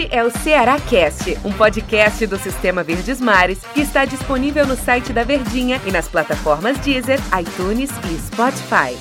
Este é o Ceará Cast, um podcast do Sistema Verdes Mares que está disponível no site da Verdinha e nas plataformas Deezer, iTunes e Spotify.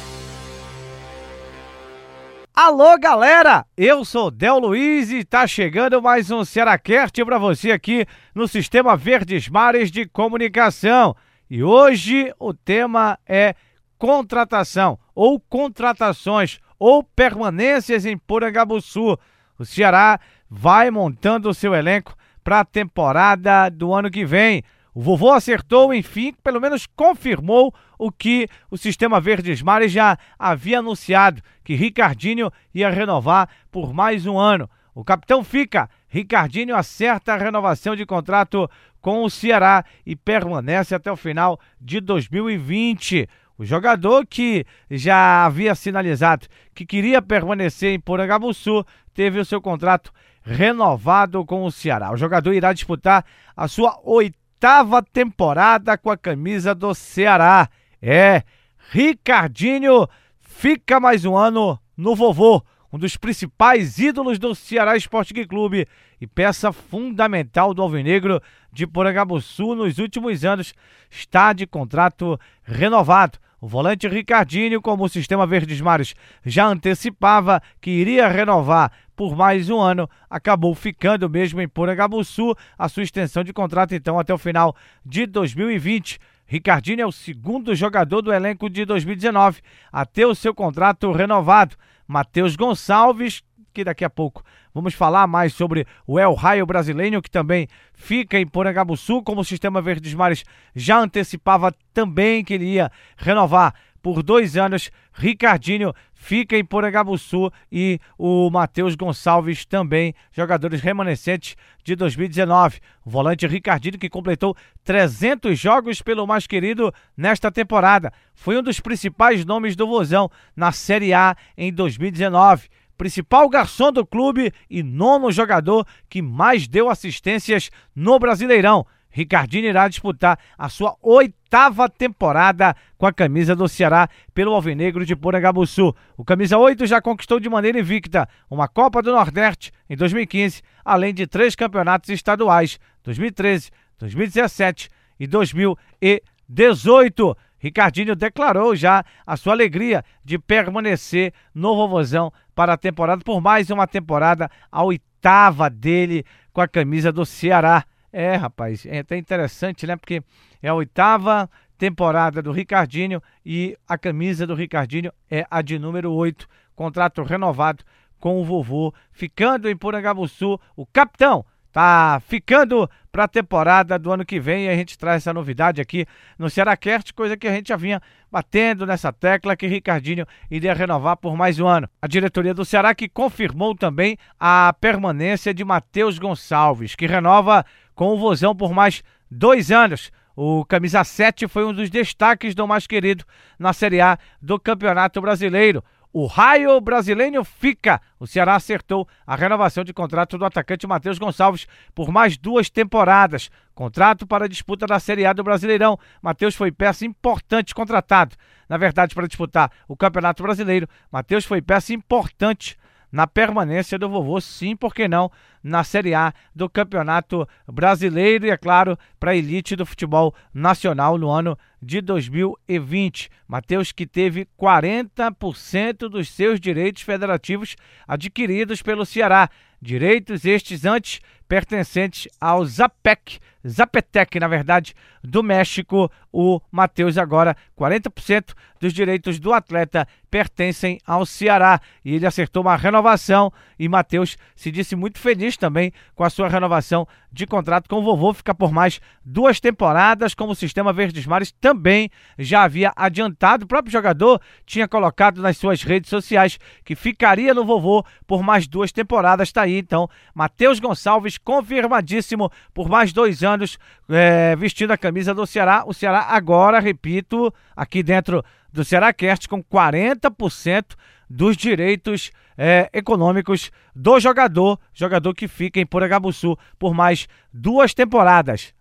Alô, galera! Eu sou Del Luiz e tá chegando mais um Cearacast para você aqui no Sistema Verdes Mares de Comunicação. E hoje o tema é contratação ou contratações ou permanências em Porangabuçu. O Ceará vai montando o seu elenco para a temporada do ano que vem. O vovô acertou, enfim, pelo menos confirmou o que o Sistema Verdes Mares já havia anunciado, que Ricardinho ia renovar por mais um ano. O capitão fica, Ricardinho acerta a renovação de contrato com o Ceará e permanece até o final de 2020. O jogador que já havia sinalizado que queria permanecer em Porangabuçu teve o seu contrato renovado com o Ceará. O jogador irá disputar a sua oitava temporada com a camisa do Ceará. É, Ricardinho fica mais um ano no vovô, um dos principais ídolos do Ceará Esporte Clube e peça fundamental do Alvinegro de Porangabuçu nos últimos anos, está de contrato renovado. O volante Ricardinho, como o Sistema Verdes Mares já antecipava que iria renovar por mais um ano, acabou ficando mesmo em Porangabuçu a sua extensão de contrato então até o final de 2020. Ricardinho é o segundo jogador do elenco de 2019 a ter o seu contrato renovado. Matheus Gonçalves, que daqui a pouco vamos falar mais sobre o El Raio brasileiro, que também fica em Porangabuçu, como o Sistema Verdes Mares já antecipava também que ele ia renovar por dois anos. Ricardinho fica em Porangabuçu e o Matheus Gonçalves também, jogadores remanescentes de 2019. O volante Ricardinho que completou 300 jogos pelo mais querido nesta temporada. Foi um dos principais nomes do Vozão na Série A em 2019 principal garçom do clube e nono jogador que mais deu assistências no Brasileirão. Ricardinho irá disputar a sua oitava temporada com a camisa do Ceará pelo Alvinegro de Porangabuçu. O camisa 8 já conquistou de maneira invicta uma Copa do Nordeste em 2015, além de três campeonatos estaduais, 2013, 2017 e 2018. Ricardinho declarou já a sua alegria de permanecer no Vovozão para a temporada, por mais uma temporada, a oitava dele com a camisa do Ceará. É, rapaz, é até interessante, né? Porque é a oitava temporada do Ricardinho e a camisa do Ricardinho é a de número 8, contrato renovado com o vovô, ficando em Porangabuçu, o capitão tá ficando para a temporada do ano que vem e a gente traz essa novidade aqui no Cearacast, coisa que a gente já vinha batendo nessa tecla que Ricardinho iria renovar por mais um ano. A diretoria do Ceará que confirmou também a permanência de Matheus Gonçalves, que renova com o Vozão por mais dois anos. O camisa 7 foi um dos destaques do mais querido na Série A do Campeonato Brasileiro. O raio brasileiro fica. O Ceará acertou a renovação de contrato do atacante Matheus Gonçalves por mais duas temporadas. Contrato para a disputa da Série A do Brasileirão. Matheus foi peça importante contratado. Na verdade, para disputar o Campeonato Brasileiro, Matheus foi peça importante na permanência do vovô, sim, por que não, na Série A do Campeonato Brasileiro e, é claro, para a elite do futebol nacional no ano de 2020. Matheus que teve 40% dos seus direitos federativos adquiridos pelo Ceará. Direitos estes antes pertencentes ao Zapec, Zapetec, na verdade, do México. O Matheus agora 40% dos direitos do atleta pertencem ao Ceará e ele acertou uma renovação e Matheus se disse muito feliz também com a sua renovação de contrato com o vovô, fica por mais duas temporadas, como o Sistema Verdes Mares também já havia adiantado. O próprio jogador tinha colocado nas suas redes sociais que ficaria no vovô por mais duas temporadas. Está aí então, Matheus Gonçalves confirmadíssimo por mais dois anos é, vestindo a camisa do Ceará. O Ceará agora, repito, aqui dentro do Ceará Cast com 40% dos direitos é, econômicos do jogador, jogador que fica em Poragabuçu por mais duas temporadas.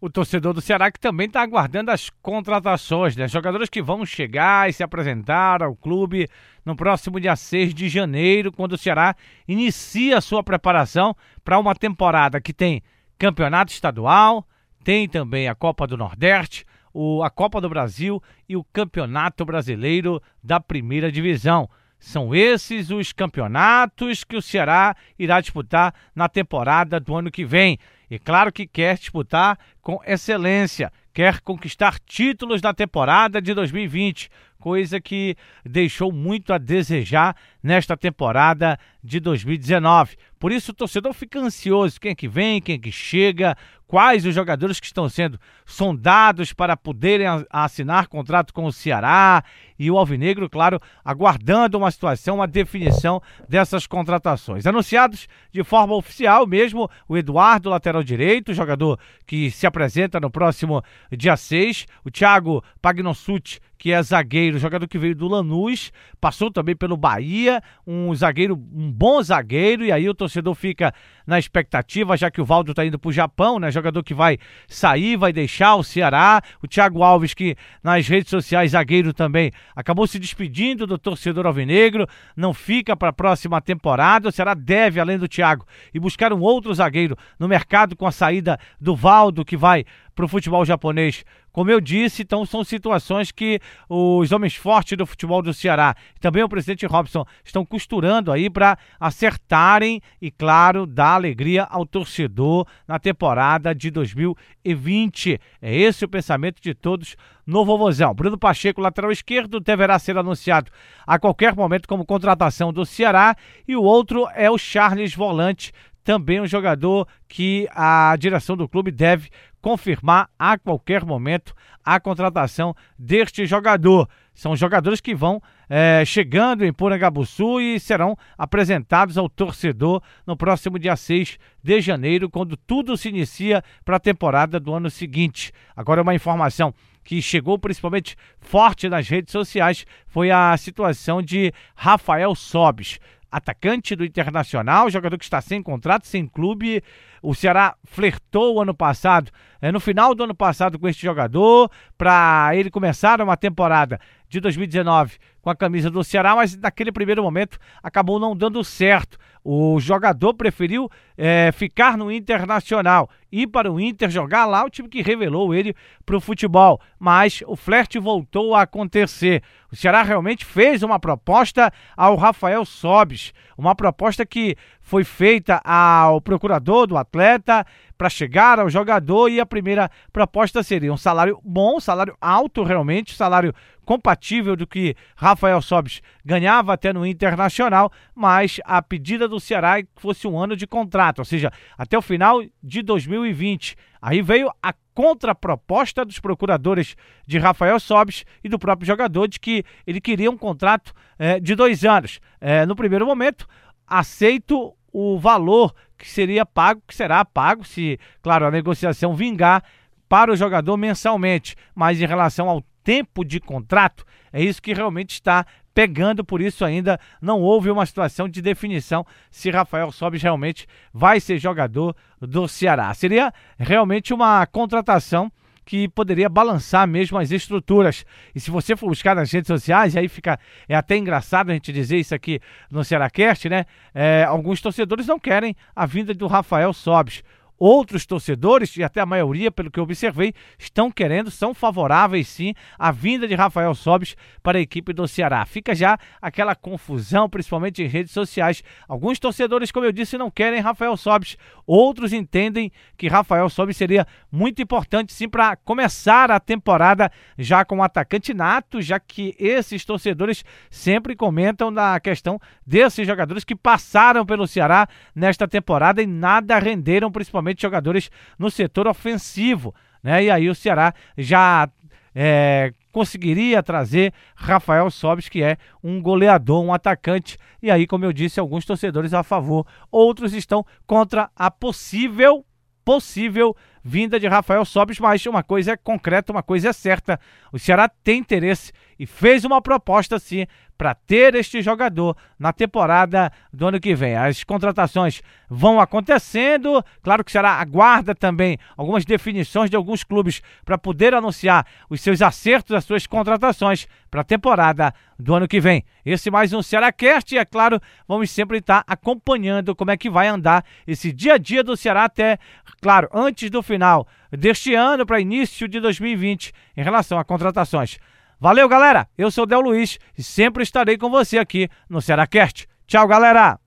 o torcedor do Ceará que também está aguardando as contratações, né? Jogadores que vão chegar e se apresentar ao clube no próximo dia 6 de janeiro, quando o Ceará inicia a sua preparação para uma temporada que tem campeonato estadual, tem também a Copa do Nordeste, o, a Copa do Brasil e o Campeonato Brasileiro da Primeira Divisão. São esses os campeonatos que o Ceará irá disputar na temporada do ano que vem. E claro que quer disputar com excelência, quer conquistar títulos na temporada de 2020, coisa que deixou muito a desejar nesta temporada de 2019. Por isso o torcedor fica ansioso, quem é que vem, quem é que chega, quais os jogadores que estão sendo sondados para poderem assinar contrato com o Ceará e o Alvinegro, claro, aguardando uma situação, uma definição dessas contratações. Anunciados de forma oficial mesmo, o Eduardo, lateral direito, jogador que se apresenta no próximo dia 6, o Thiago Pagnossuti, que é zagueiro, jogador que veio do Lanús, passou também pelo Bahia, um zagueiro, um bom zagueiro, e aí o torcedor fica na expectativa, já que o Valdo está indo para o Japão, né? Jogador que vai sair, vai deixar o Ceará. O Thiago Alves, que nas redes sociais, zagueiro também, acabou se despedindo do torcedor alvinegro, não fica para a próxima temporada. O Ceará deve, além do Thiago, e buscar um outro zagueiro no mercado com a saída do Valdo, que vai para o futebol japonês. Como eu disse, então são situações que os homens fortes do futebol do Ceará, também o presidente Robson, estão costurando aí para acertarem e, claro, dar alegria ao torcedor na temporada de 2020. É esse o pensamento de todos no Vovozão. Bruno Pacheco, lateral esquerdo, deverá ser anunciado a qualquer momento como contratação do Ceará e o outro é o Charles Volante, também um jogador que a direção do clube deve confirmar a qualquer momento a contratação deste jogador. São jogadores que vão é, chegando em Porangabuçu e serão apresentados ao torcedor no próximo dia 6 de janeiro, quando tudo se inicia para a temporada do ano seguinte. Agora, uma informação que chegou principalmente forte nas redes sociais foi a situação de Rafael Sobes atacante do Internacional, jogador que está sem contrato, sem clube. O Ceará flertou ano passado, é, no final do ano passado, com este jogador, para ele começar uma temporada de 2019 com a camisa do Ceará, mas naquele primeiro momento acabou não dando certo. O jogador preferiu é, ficar no Internacional, ir para o Inter jogar lá, o time que revelou ele para o futebol. Mas o flerte voltou a acontecer. O Ceará realmente fez uma proposta ao Rafael Sobis, uma proposta que foi feita ao procurador do atleta para chegar ao jogador e a primeira proposta seria um salário bom, salário alto realmente, salário compatível do que Rafael Sobis ganhava até no Internacional, mas a pedida do Ceará é que fosse um ano de contrato, ou seja, até o final de 2020. Aí veio a contraproposta dos procuradores de Rafael Sobis e do próprio jogador de que ele queria um contrato é, de dois anos. É, no primeiro momento, aceito o valor que seria pago, que será pago se, claro, a negociação vingar para o jogador mensalmente, mas em relação ao tempo de contrato, é isso que realmente está pegando, por isso ainda não houve uma situação de definição se Rafael Sobis realmente vai ser jogador do Ceará. Seria realmente uma contratação que poderia balançar mesmo as estruturas. E se você for buscar nas redes sociais, aí fica é até engraçado a gente dizer isso aqui no Cearacast, né? É, alguns torcedores não querem a vinda do Rafael Sobis. Outros torcedores, e até a maioria, pelo que eu observei, estão querendo, são favoráveis sim à vinda de Rafael Sobis para a equipe do Ceará. Fica já aquela confusão, principalmente em redes sociais. Alguns torcedores, como eu disse, não querem Rafael Sobis, outros entendem que Rafael Sobis seria muito importante sim para começar a temporada já com um atacante nato, já que esses torcedores sempre comentam da questão desses jogadores que passaram pelo Ceará nesta temporada e nada renderam, principalmente principalmente jogadores no setor ofensivo. Né? E aí o Ceará já é, conseguiria trazer Rafael Sobis, que é um goleador, um atacante. E aí, como eu disse, alguns torcedores a favor, outros estão contra a possível, possível vinda de Rafael Sobis, mas uma coisa é concreta, uma coisa é certa. O Ceará tem interesse e fez uma proposta sim para ter este jogador na temporada do ano que vem. As contratações vão acontecendo, claro que será aguarda também algumas definições de alguns clubes para poder anunciar os seus acertos, as suas contratações para a temporada do ano que vem. Esse mais um Cearacast e é claro, vamos sempre estar acompanhando como é que vai andar esse dia a dia do Ceará até, claro, antes do final deste ano para início de 2020 em relação a contratações. Valeu, galera. Eu sou Del Luiz e sempre estarei com você aqui no Cearacast. Tchau, galera.